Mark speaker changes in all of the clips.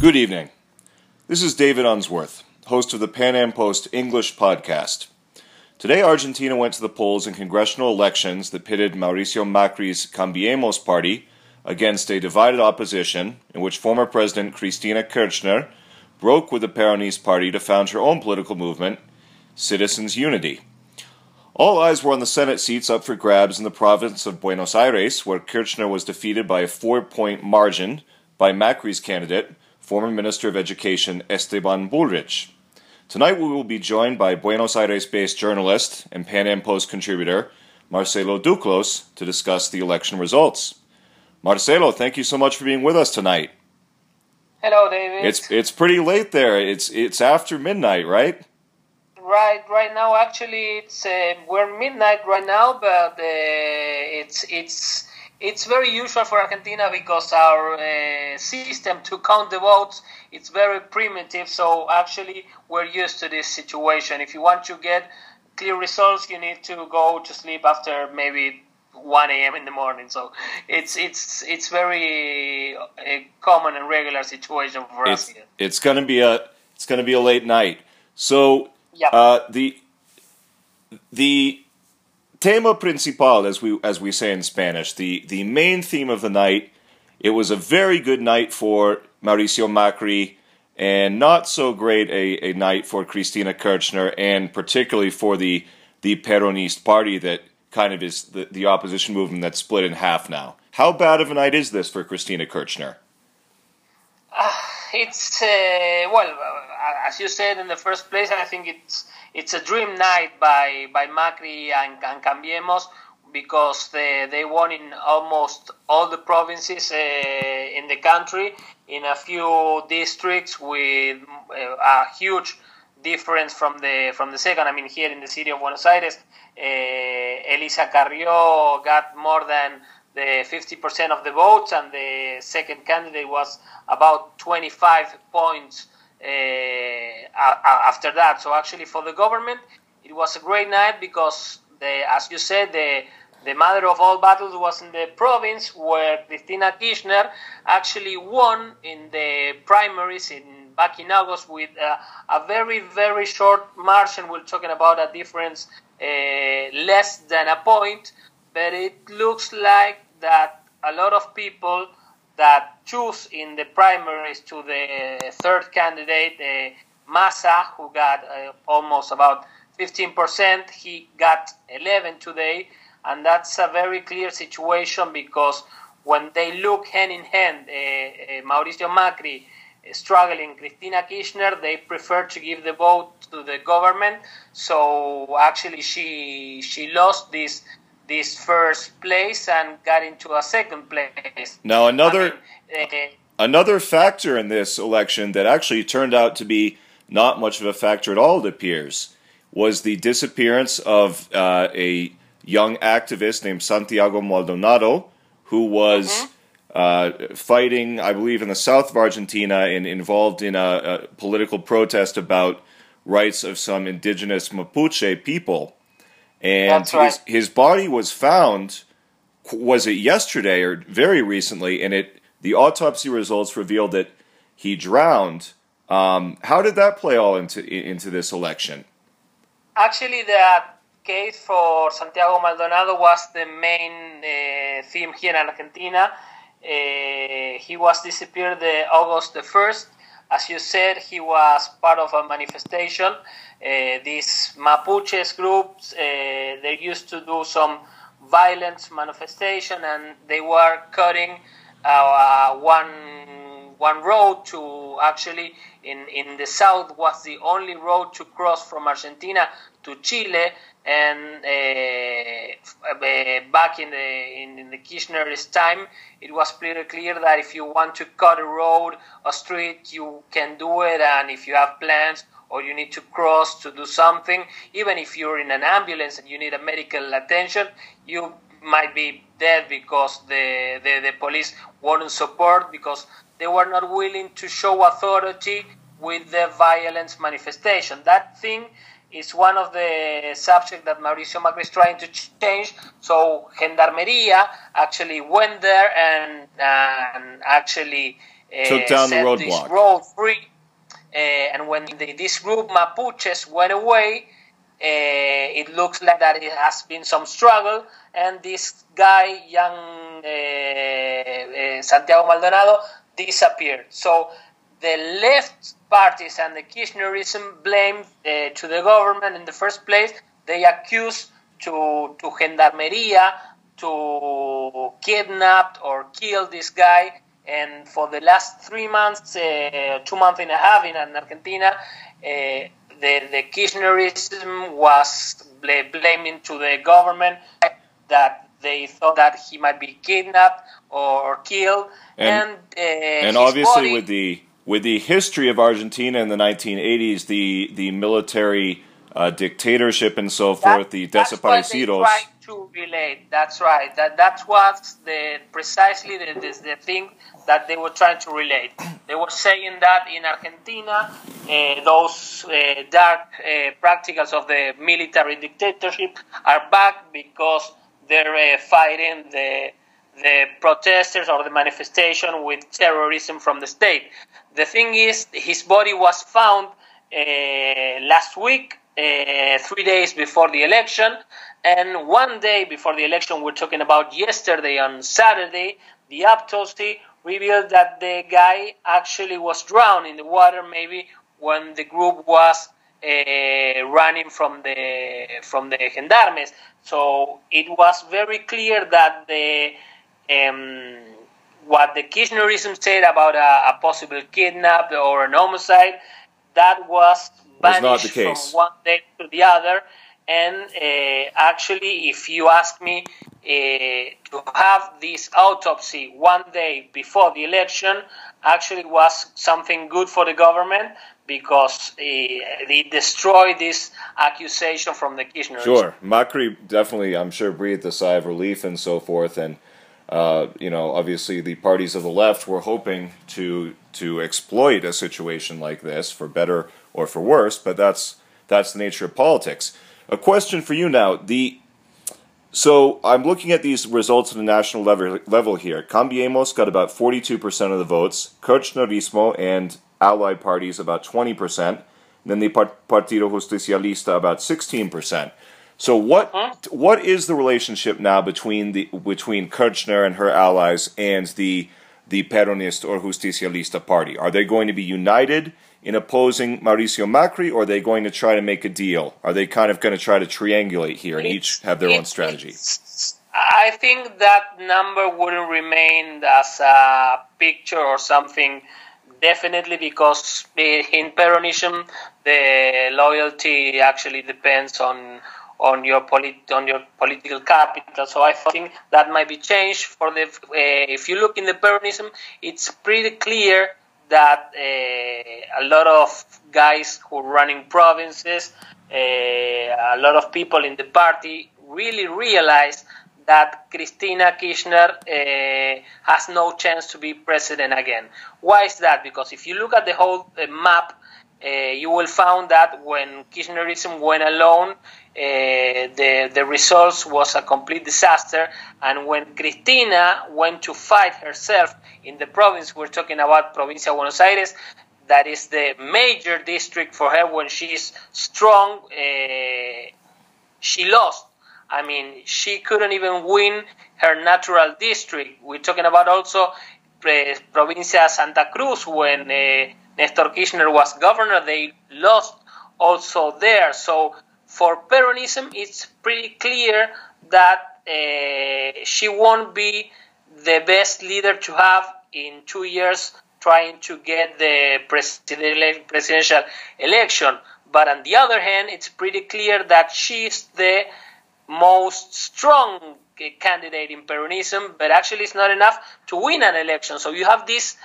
Speaker 1: Good evening. This is David Unsworth, host of the PanAm Post English podcast. Today, Argentina went to the polls in congressional elections that pitted Mauricio Macri's Cambiemos party against a divided opposition in which former President Cristina Kirchner broke with the Peronist party to found her own political movement, Citizens Unity. All eyes were on the Senate seats up for grabs in the province of Buenos Aires, where Kirchner was defeated by a four point margin by Macri's candidate, former Minister of Education Esteban Bullrich. Tonight we will be joined by Buenos Aires based journalist and PanAm Post contributor Marcelo Duclos to discuss the election results. Marcelo, thank you so much for being with us tonight.
Speaker 2: Hello, David.
Speaker 1: It's it's pretty late there. It's it's after midnight, right?
Speaker 2: Right, right now actually it's uh, we're midnight right now, but uh, it's it's it's very usual for Argentina because our uh, system to count the votes it's very primitive. So actually, we're used to this situation. If you want to get clear results, you need to go to sleep after maybe 1 a.m. in the morning. So it's it's it's very a uh, common and regular situation for
Speaker 1: it's,
Speaker 2: us here.
Speaker 1: It's gonna be a it's gonna be a late night. So
Speaker 2: yeah.
Speaker 1: uh, the the tema principal, as we as we say in Spanish, the the main theme of the night. It was a very good night for Mauricio Macri, and not so great a, a night for Cristina Kirchner, and particularly for the the Peronist party that kind of is the, the opposition movement that's split in half now. How bad of a night is this for Cristina Kirchner?
Speaker 2: It's uh, well, uh, as you said in the first place, I think it's it's a dream night by by Macri and, and Cambiemos because they, they won in almost all the provinces uh, in the country in a few districts with uh, a huge difference from the from the second. I mean, here in the city of Buenos Aires, uh, Elisa Carrió got more than the 50% of the votes, and the second candidate was about 25 points uh, after that. So actually, for the government, it was a great night because, the, as you said, the the mother of all battles was in the province where Cristina Kirchner actually won in the primaries in back in August with a, a very very short margin. We're talking about a difference uh, less than a point, but it looks like that a lot of people that choose in the primaries to the third candidate, uh, Massa, who got uh, almost about 15%. He got 11 today, and that's a very clear situation because when they look hand in hand, uh, uh Mauricio Macri struggling, Cristina Kirchner, they prefer to give the vote to the government. So actually, she she lost this this first place and got into a second place.
Speaker 1: Now another I mean, uh, another factor in this election that actually turned out to be not much of a factor at all, it appears, was the disappearance of uh, a young activist named Santiago Maldonado, who was. Mm-hmm. Uh, fighting, I believe, in the south of Argentina and involved in a, a political protest about rights of some indigenous Mapuche people and
Speaker 2: right.
Speaker 1: his, his body was found. Was it yesterday or very recently? And it the autopsy results revealed that he drowned. Um, how did that play all into into this election?
Speaker 2: Actually, the case for Santiago Maldonado was the main uh, theme here in Argentina. Uh, he was disappeared the August the first. As you said, he was part of a manifestation. Uh, these Mapuches groups, uh, they used to do some violent manifestation and they were cutting uh, one one road to actually in, in the south was the only road to cross from Argentina to Chile and uh, back in the in, in, the Kirchner's time it was pretty clear that if you want to cut a road a street you can do it and if you have plans or you need to cross to do something, even if you're in an ambulance and you need a medical attention, you might be dead because the, the, the police wouldn't support because they were not willing to show authority with the violence manifestation. That thing is one of the subjects that Mauricio Macri is trying to change. So Gendarmeria actually went there and, and actually
Speaker 1: took down the roadblock.
Speaker 2: road free. Uh, and when the, this group Mapuches went away, it looks like that it has been some struggle, and this guy, young Santiago Maldonado, disappeared. So the left parties and the Kirchnerism blame uh, to the government in the first place. They accuse to to Gendarmeria to kidnap or kill this guy. And for the last three months, uh, two months and a half in Argentina, uh, the the Kirchnerism was blaming to the government that they thought that he might be kidnapped or killed, and and,
Speaker 1: uh, and obviously body, with the with the history of Argentina in the 1980s, the the military uh, dictatorship and so forth, the desaparecidos.
Speaker 2: That's what to relate. That's right. That that's what's the precisely the, the, the, thing that they were trying to relate. They were saying that in Argentina, uh, those uh, dark uh, practicals of the military dictatorship are back because they're uh, fighting the the protesters or the manifestation with terrorism from the state. The thing is, his body was found uh, last week, uh, three days before the election, and one day before the election, we're talking about yesterday on Saturday, the autopsy revealed that the guy actually was drowned in the water, maybe when the group was uh, running from the from the gendarmes. So it was very clear that the um, what the Kirchnerism said about a, a, possible kidnap or an homicide, that was banished from one day to the other. And uh, actually, if you ask me uh, to have this autopsy one day before the election, actually was something good for the government because uh, it destroyed this accusation from the Kirchner.
Speaker 1: Sure, Macri definitely, I'm sure, breathed a sigh of relief and so forth, and uh, you know, obviously the parties of the left were hoping to to exploit a situation like this for better or for worse, but that's that's the nature of politics. A question for you now: the so I'm looking at these results at the national level, level here. Cambiemos got about 42% of the votes, Kirchnerismo and allied parties about 20%, then the Partido Justicialista about 16%. So what huh? what is the relationship now between the between Kirchner and her allies and the the Peronist or Justicialista party? Are they going to be united in opposing Mauricio Macri, or are they going to try to make a deal? Are they kind of going to try to triangulate here and it's, each have their own strategy?
Speaker 2: I think that number wouldn't remain as a picture or something definitely because in Peronism the loyalty actually depends on on your polit- on your political capital. So I think that might be changed for the. Uh, if you look in the Peronism, it's pretty clear that uh, a lot of guys who are running provinces, uh, a lot of people in the party really realize that Cristina Kirchner uh, has no chance to be president again. Why is that? Because if you look at the whole uh, map, you will find that when Kirchnerism went alone, uh, the the results was a complete disaster. And when Cristina went to fight herself in the province, we're talking about Provincia Buenos Aires, that is the major district for her when she's strong. Uh, she lost. I mean, she couldn't even win her natural district. We're talking about also uh, Provincia Santa Cruz when uh, Nestor Kirchner was governor. They lost also there. So for Peronism, it's pretty clear that uh, she won't be the best leader to have in two years trying to get the presidential election. But on the other hand, it's pretty clear that she's the most strong candidate in Peronism, but actually it's not enough to win an election. So you have this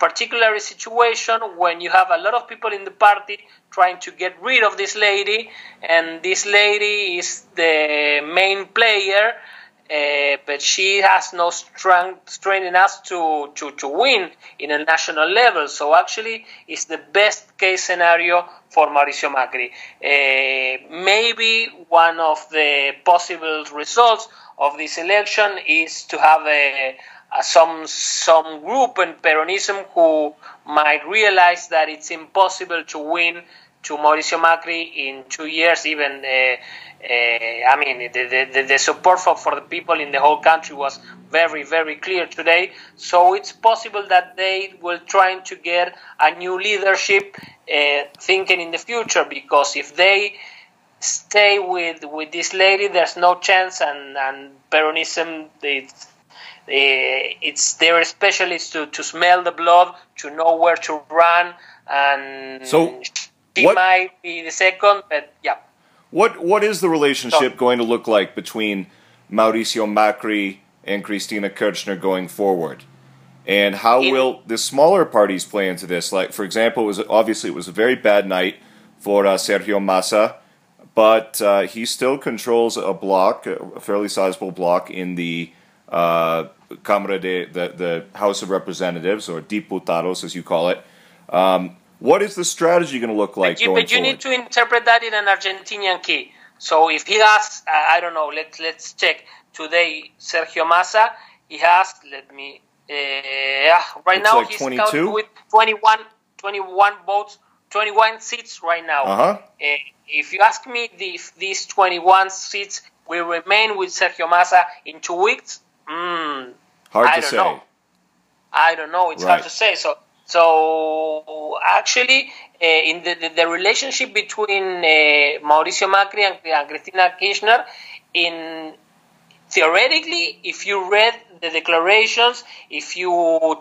Speaker 2: particular situation when you have a lot of people in the party trying to get rid of this lady, and this lady is the main player, uh, but she has no strength, strength enough to, to, to win in a national level. So actually, it's the best case scenario for Mauricio Macri. Uh, maybe one of the possible results of this election is to have a uh, some some group in Peronism who might realize that it's impossible to win to Mauricio Macri in two years. Even uh, uh, I mean, the, the, the support for, for the people in the whole country was very very clear today. So it's possible that they will try to get a new leadership, uh, thinking in the future. Because if they stay with with this lady, there's no chance, and and Peronism it's it's their specialists to, to smell the blood, to know where to run, and
Speaker 1: so
Speaker 2: she what, might be the second, but yeah.
Speaker 1: What what is the relationship so, going to look like between Mauricio Macri and Cristina Kirchner going forward? And how in, will the smaller parties play into this? Like, for example, it was obviously it was a very bad night for uh, Sergio Massa, but uh, he still controls a block, a fairly sizable block in the uh, de the, the House of Representatives or Diputados, as you call it. Um, what is the strategy going to look like
Speaker 2: but you,
Speaker 1: going
Speaker 2: but you need to interpret that in an Argentinian key. So if he has, uh, I don't know, let's let's check today. Sergio Massa, he has. Let me. Uh, yeah, right
Speaker 1: it's
Speaker 2: now
Speaker 1: like
Speaker 2: he's
Speaker 1: 22?
Speaker 2: counting with 21, 21 votes, 21 seats right now.
Speaker 1: Uh-huh. Uh,
Speaker 2: if you ask me if these 21 seats will remain with Sergio Massa in two weeks, mm,
Speaker 1: hard
Speaker 2: I
Speaker 1: to
Speaker 2: don't
Speaker 1: say.
Speaker 2: know. I don't know. It's
Speaker 1: Right.
Speaker 2: hard to say. So, so actually, uh, in the, the, the relationship between uh, Mauricio Macri and, and Cristina Kirchner, in theoretically, if you read the declarations, if you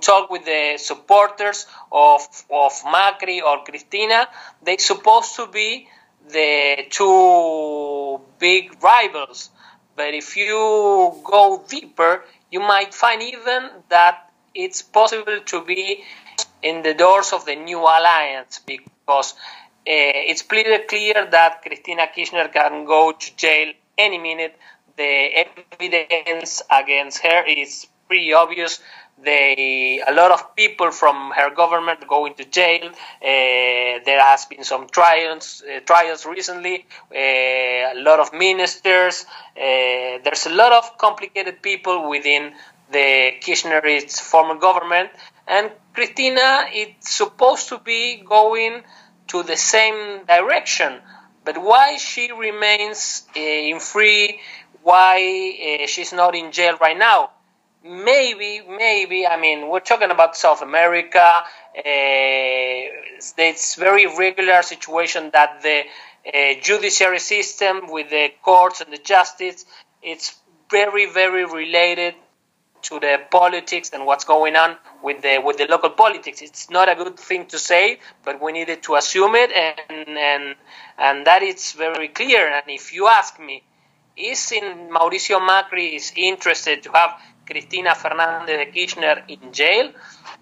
Speaker 2: talk with the supporters of of Macri or Cristina, they're supposed to be the two big rivals. But if you go deeper, you might find even that it's possible to be in the doors of the new alliance because uh, it's pretty clear that Cristina Kirchner can go to jail any minute. The evidence against her is pretty obvious. They, a lot of people from her government go into jail. Uh, there has been some trials, uh, trials recently. Uh, a lot of ministers. Uh, there's a lot of complicated people within the Kirchner's former government, and Cristina is supposed to be going to the same direction. But why she remains uh, in free? Why uh, she's not in jail right now? Maybe, maybe. I mean, we're talking about South America. Uh, it's very regular situation that the uh, judiciary system with the courts and the justice, it's very, very related to the politics and what's going on with the with the local politics. It's not a good thing to say, but we needed to assume it, and and and that is very clear. And if you ask me, is in Mauricio Macri is interested to have Cristina Fernandez de Kirchner in jail?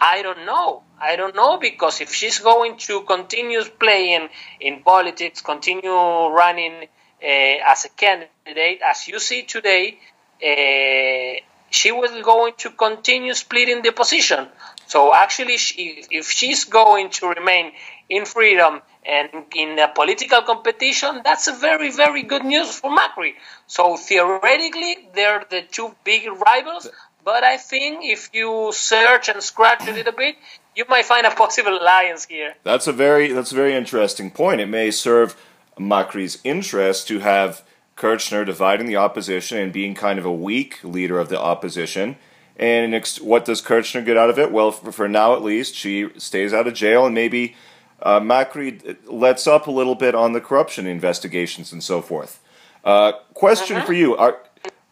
Speaker 2: I don't know. I don't know because if she's going to continue playing in politics, continue running uh, as a candidate, as you see today. Uh, she was going to continue splitting the position. So actually, she, if she's going to remain in freedom and in a political competition, that's a very, very good news for Macri. So theoretically, they're the two big rivals. But I think if you search and scratch a little bit, you might find a possible alliance here.
Speaker 1: That's a very that's a very interesting point. It may serve Macri's interest to have Kirchner dividing the opposition and being kind of a weak leader of the opposition. And what does Kirchner get out of it? Well, for now at least, she stays out of jail and maybe uh, Macri lets up a little bit on the corruption investigations and so forth. Uh, question
Speaker 2: Uh-huh.
Speaker 1: for you: Are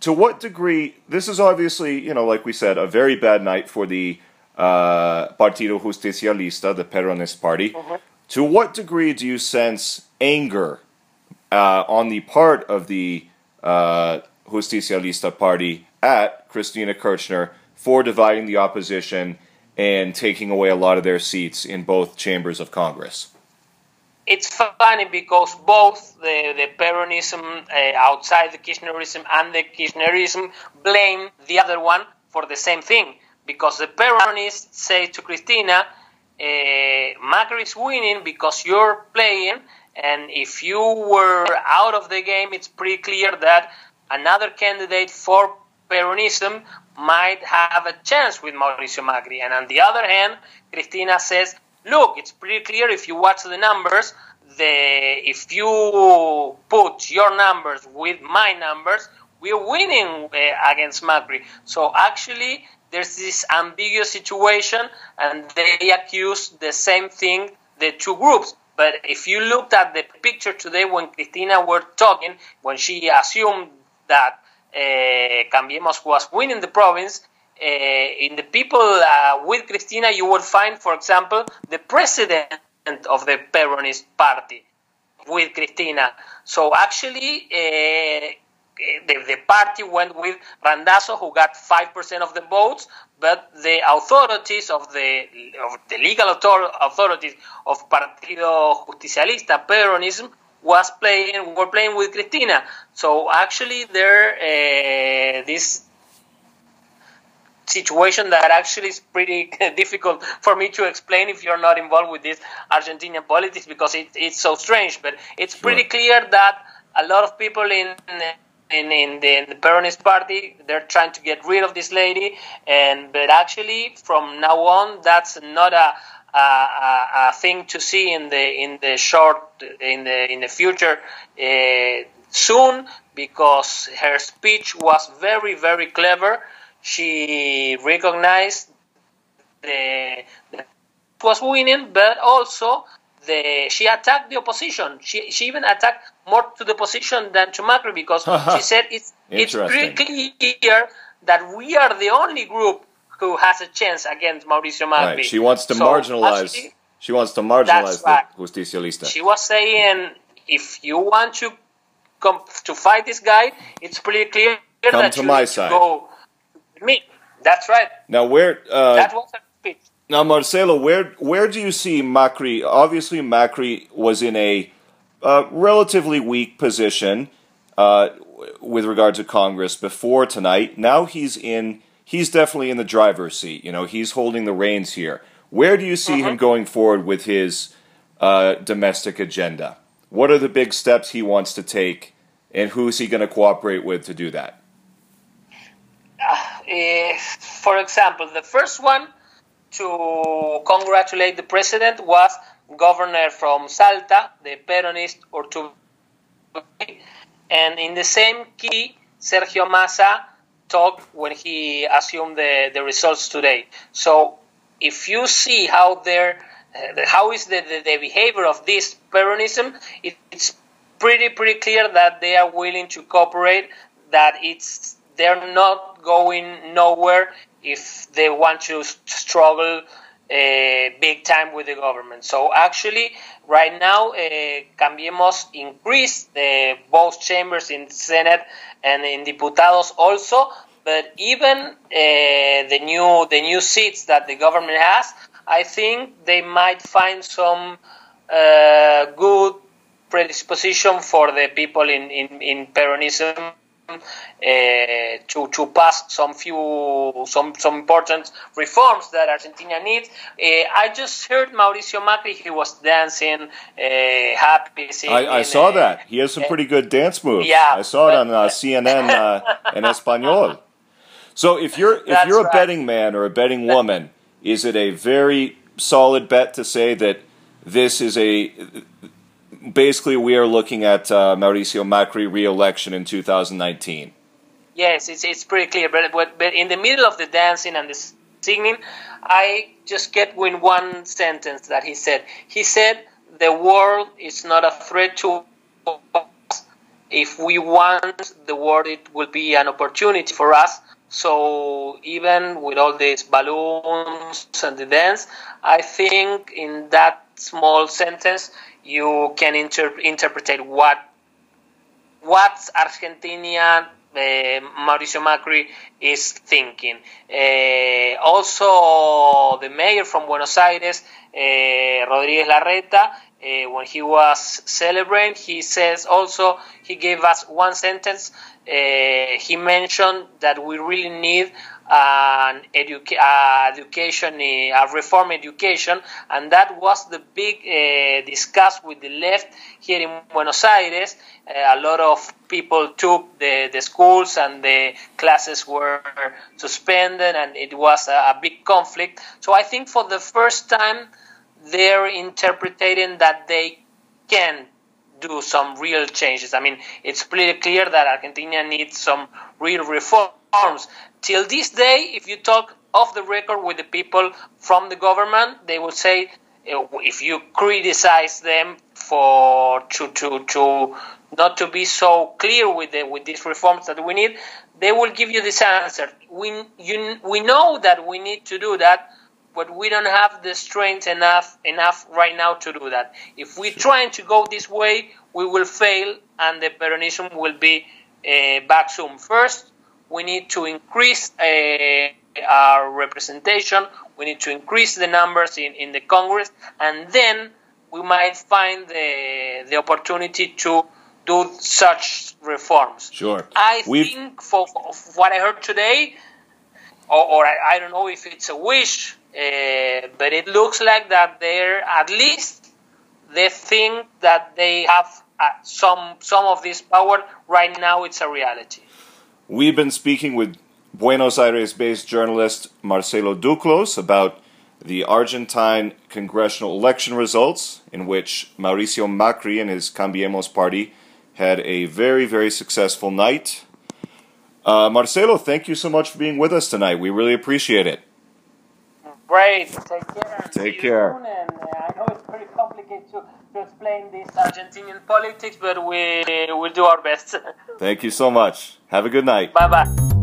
Speaker 1: to what degree this is obviously you know like we said a very bad night for the uh, Partido Justicialista, the Peronist party. To what degree do you sense anger uh, on the part of the uh, Justicialista party at Cristina Kirchner for dividing the opposition and taking away a lot of their seats in both chambers of Congress?
Speaker 2: It's funny because both the, the Peronism uh, outside the Kirchnerism and the Kirchnerism blame the other one for the same thing. Because the Peronists say to Cristina, uh, Macri is winning because you're playing, and if you were out of the game, it's pretty clear that another candidate for Peronism might have a chance with Mauricio Macri. And on the other hand, Cristina says, look, it's pretty clear if you watch the numbers, the if you put your numbers with my numbers, we're winning uh, against Macri. So actually, there's this ambiguous situation, and they accuse the same thing, the two groups. But if you looked at the picture today when Cristina were talking, when she assumed that uh, Cambiemos was winning the province, uh, in the people uh, with Cristina, you will find, for example, the president of the Peronist party with Cristina. So actually, uh, the, the party went with Randazzo, who got 5% of the votes, but the authorities of the, of the legal author- authorities of Partido Justicialista, Peronism, was playing were playing with Cristina. So actually, there uh, this situation that actually is pretty difficult for me to explain if you're not involved with this Argentinian politics because it, it's so strange. But it's
Speaker 1: Sure.
Speaker 2: pretty clear that a lot of people in in, in, the, in the Peronist party they're trying to get rid of this lady, and but actually from now on that's not a a, a, a thing to see in the in the short in the in the future uh, soon because her speech was very very clever. She recognized the, the was winning, but also the she attacked the opposition. She she even attacked more to the opposition than to Macri because she said it's it's pretty clear that we are the only group who has a chance against Mauricio Macri.
Speaker 1: Right. She wants to
Speaker 2: So,
Speaker 1: marginalize. She wants to marginalize
Speaker 2: That's right.
Speaker 1: the Justicialista.
Speaker 2: she was saying if you want to come to fight this guy, it's pretty clear
Speaker 1: Come
Speaker 2: that
Speaker 1: to
Speaker 2: you
Speaker 1: my side.
Speaker 2: to go me. That's right.
Speaker 1: now, where uh,
Speaker 2: that was her speech.
Speaker 1: Now, Marcelo, where where do you see Macri? Obviously, Macri was in a uh, relatively weak position uh, with regard to Congress before tonight. Now he's in. He's definitely in the driver's seat. You know, he's holding the reins here. Where do you see him going forward with his uh, domestic agenda? What are the big steps he wants to take, and who's he going to cooperate with to do that?
Speaker 2: Uh, for example, the first one to congratulate the president was governor from Salta, the Peronist Urtubey, and in the same key, Sergio Massa when he assumed the, the results today. So, if you see how their uh, how is the, the, the behavior of this Peronism, it, it's pretty pretty clear that they are willing to cooperate. That it's they're not going nowhere if they want to struggle uh, big time with the government. So actually, right now, uh, Cambiemos increased both chambers in Senate and in Diputados also. But even uh, the new the new seats that the government has, I think they might find some good predisposition for the people in, in, in Peronism uh, to to pass some few some some important reforms that Argentina needs. Uh, I just heard Mauricio Macri; he was dancing, uh, happy.
Speaker 1: I,
Speaker 2: singing,
Speaker 1: I saw
Speaker 2: uh,
Speaker 1: that. He has some pretty good dance moves.
Speaker 2: Yeah,
Speaker 1: I saw it on uh, CNN uh, in Espanol. So if you're if you're a
Speaker 2: right.
Speaker 1: betting man or a betting woman, is it a very solid bet to say that this is a basically we are looking at uh, Mauricio Macri re-election in 2019?
Speaker 2: Yes, it's, it's pretty clear. But, but but in the middle of the dancing and the singing, I just get with one sentence that he said. He said, "The world is not a threat to us. If we want the world, it will be an opportunity for us." So even with all these balloons and the dance, I think in that small sentence you can inter- interpret what what Argentina uh, Mauricio Macri is thinking. Uh, also, the mayor from Buenos Aires, uh, Rodríguez Larreta, uh, when he was celebrating, he says also he gave us one sentence. Uh, he mentioned that we really need an educa- uh, education, uh, reform education, and that was the big uh, discuss with the left here in Buenos Aires. Uh, a lot of people took the, the schools and the classes were suspended, and it was a, a big conflict. So I think for the first time, they're interpreting that they can do some real changes. I mean, it's pretty clear that Argentina needs some real reforms. Till this day, if you talk off the record with the people from the government, they will say uh, if you criticize them for to to to not to be so clear with the, with these reforms that we need, they will give you this answer. We you, we know that we need to do that, but we don't have the strength enough enough right now to do that. If we're trying to go this way, we will fail, and the Peronism will be uh, back soon. First, we need to increase uh, our representation. We need to increase the numbers in, in the Congress, and then we might find the the opportunity to do such reforms.
Speaker 1: Sure.
Speaker 2: I
Speaker 1: We've-
Speaker 2: think for, for what I heard today, or, or I, I don't know if it's a wish, uh, but it looks like that they're at least they think that they have uh, some some of this power right now. It's a reality.
Speaker 1: We've been speaking with Buenos Aires based journalist Marcelo Duclos about the Argentine congressional election results, in which Mauricio Macri and his Cambiemos party had a very, very successful night. Uh, Marcelo, thank you so much for being with us tonight. We really appreciate it.
Speaker 2: Great. Take care.
Speaker 1: Take care.
Speaker 2: And uh, I know it's pretty complicated to, to explain this Argentinian politics, but we will do our best.
Speaker 1: Thank you so much. Have a good night.
Speaker 2: bye bye.